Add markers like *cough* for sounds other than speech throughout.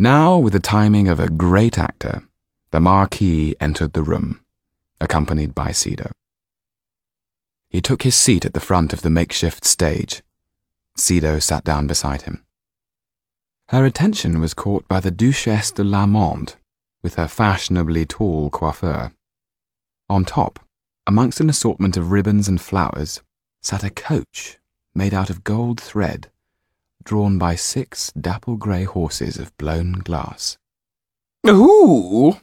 Now, with the timing of a great actor, the Marquis entered the room, accompanied by Sido. He took his seat at the front of the makeshift stage. Sido sat down beside him. Her attention was caught by the Duchesse de Lamont, with her fashionably tall coiffure. On top, amongst an assortment of ribbons and flowers, sat a coach made out of gold thread drawn by six dapple grey horses of blown glass. Who,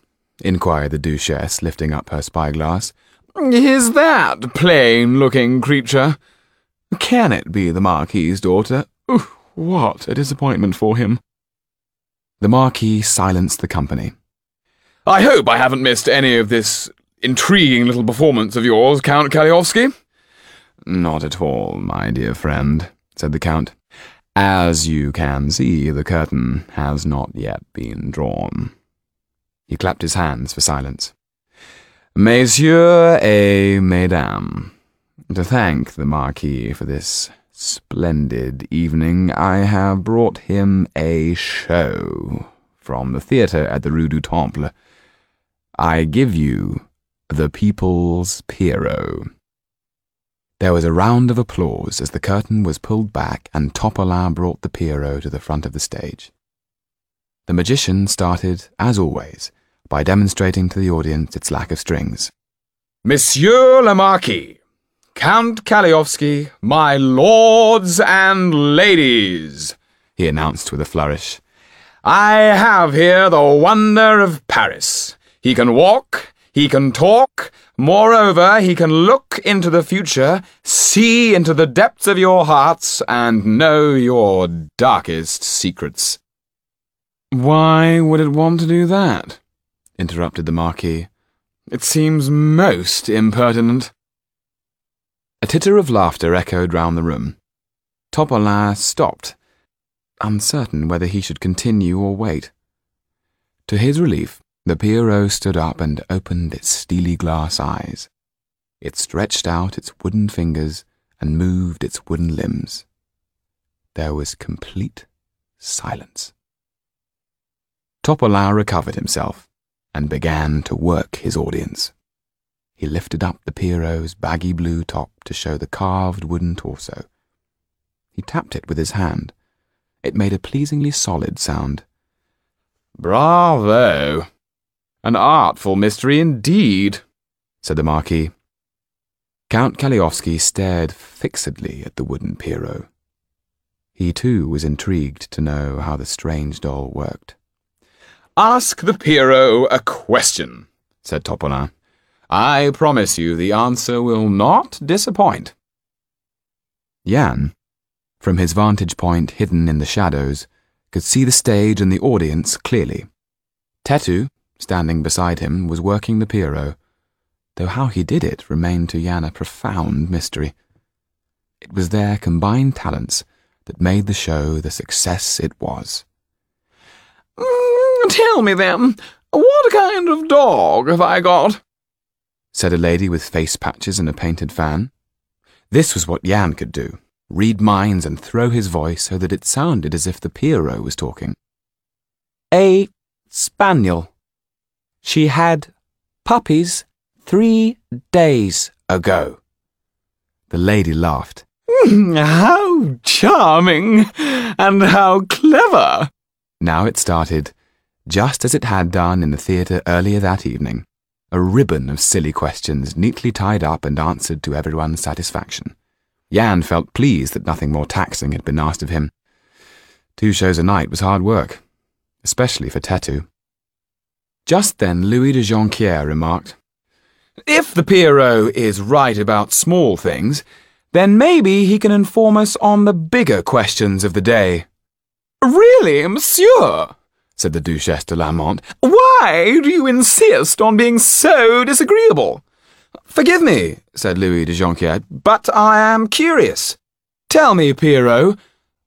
inquired the Duchess, lifting up her spyglass, is that plain-looking creature? Can it be the Marquis's daughter? Ooh, what a disappointment for him. The Marquis silenced the company. I hope I haven't missed any of this intriguing little performance of yours, Count Kalliovski. Not at all, my dear friend, said the Count. As you can see, the curtain has not yet been drawn. He clapped his hands for silence. Messieurs et mesdames, to thank the Marquis for this splendid evening, I have brought him a show from the theatre at the Rue du Temple. I give you The People's Pierrot. There was a round of applause as the curtain was pulled back and Topolain brought the Pierrot to the front of the stage. The magician started, as always, by demonstrating to the audience its lack of strings. Monsieur le Marquis, Count Kalliovski, my lords and ladies, he announced with a flourish. I have here the wonder of Paris. He can walk, he can talk, moreover, he can look into the future, see into the depths of your hearts, and know your darkest secrets. Why would it want to do that? interrupted the Marquis. It seems most impertinent. A titter of laughter echoed round the room. Topolain stopped, uncertain whether he should continue or wait. To his relief, the Pierrot stood up and opened its steely glass eyes. It stretched out its wooden fingers and moved its wooden limbs. There was complete silence. Topolain recovered himself and began to work his audience. He lifted up the Pierrot's baggy blue top to show the carved wooden torso. He tapped it with his hand. It made a pleasingly solid sound. Bravo! An artful mystery indeed, said the Marquis. Count Kalliovski stared fixedly at the wooden Pierrot. He too was intrigued to know how the strange doll worked. Ask the Pierrot a question, said Topolain. I promise you the answer will not disappoint. Yann, from his vantage point hidden in the shadows, could see the stage and the audience clearly. Tetu, standing beside him, was working the Pierrot, though how he did it remained to Yann a profound mystery. It was their combined talents that made the show the success it was. Mm, tell me then, what kind of dog have I got? said a lady with face patches and a painted fan. This was what Yann could do read minds and throw his voice so that it sounded as if the Pierrot was talking. A spaniel. She had puppies three days ago. The lady laughed. Hmm, how charming and how clever! Now it started, just as it had done in the theatre earlier that evening, a ribbon of silly questions neatly tied up and answered to everyone's satisfaction. Yann felt pleased that nothing more taxing had been asked of him. Two shows a night was hard work, especially for Tetu. Just then Louis de Jonquière remarked, If the Pierrot is right about small things, then maybe he can inform us on the bigger questions of the day. Really, monsieur, said the Duchesse de Lamont, why do you insist on being so disagreeable? Forgive me, said Louis de Jonquière, but I am curious. Tell me, Pierrot,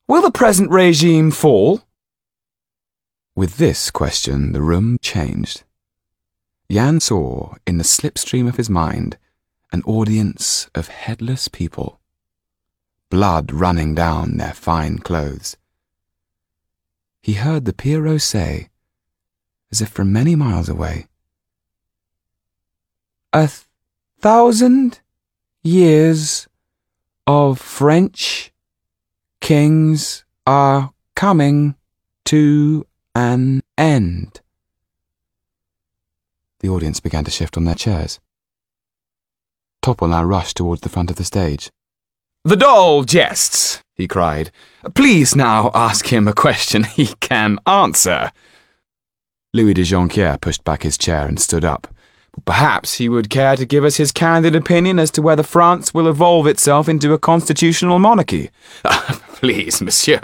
will the present regime fall? With this question, the room changed. Yann saw, in the slipstream of his mind, an audience of headless people, blood running down their fine clothes. he heard the Pierrot say, as if from many miles away, A th thousand years of French kings are coming to an end. The audience began to shift on their chairs. Topolain rushed towards the front of the stage. The doll jests, he cried. Please now ask him a question he can answer. Louis de Jonquière pushed back his chair and stood up. Perhaps he would care to give us his candid opinion as to whether France will evolve itself into a constitutional monarchy. *laughs* Please, monsieur,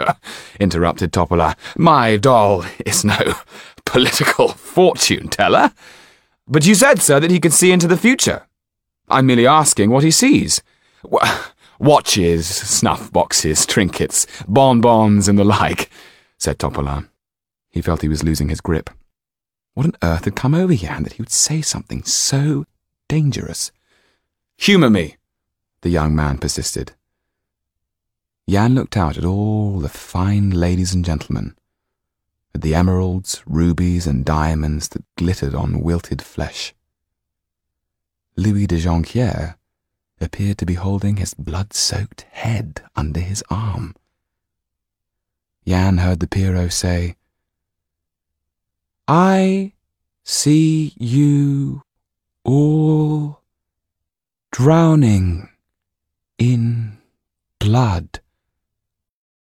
interrupted Topolain. My doll is no *laughs* political fortune teller. But you said, sir, that he could see into the future. I'm merely asking what he sees. Watches, snuff boxes, trinkets, bonbons, and the like, said Topolain. He felt he was losing his grip. What on earth had come over Yann that he would say something so dangerous? Humour me, the young man persisted. Yann looked out at all the fine ladies and gentlemen, at the emeralds, rubies, and diamonds that glittered on wilted flesh. Louis de Jonquière appeared to be holding his blood-soaked head under his arm. Yann heard the Pierrot say, I see you all drowning in blood.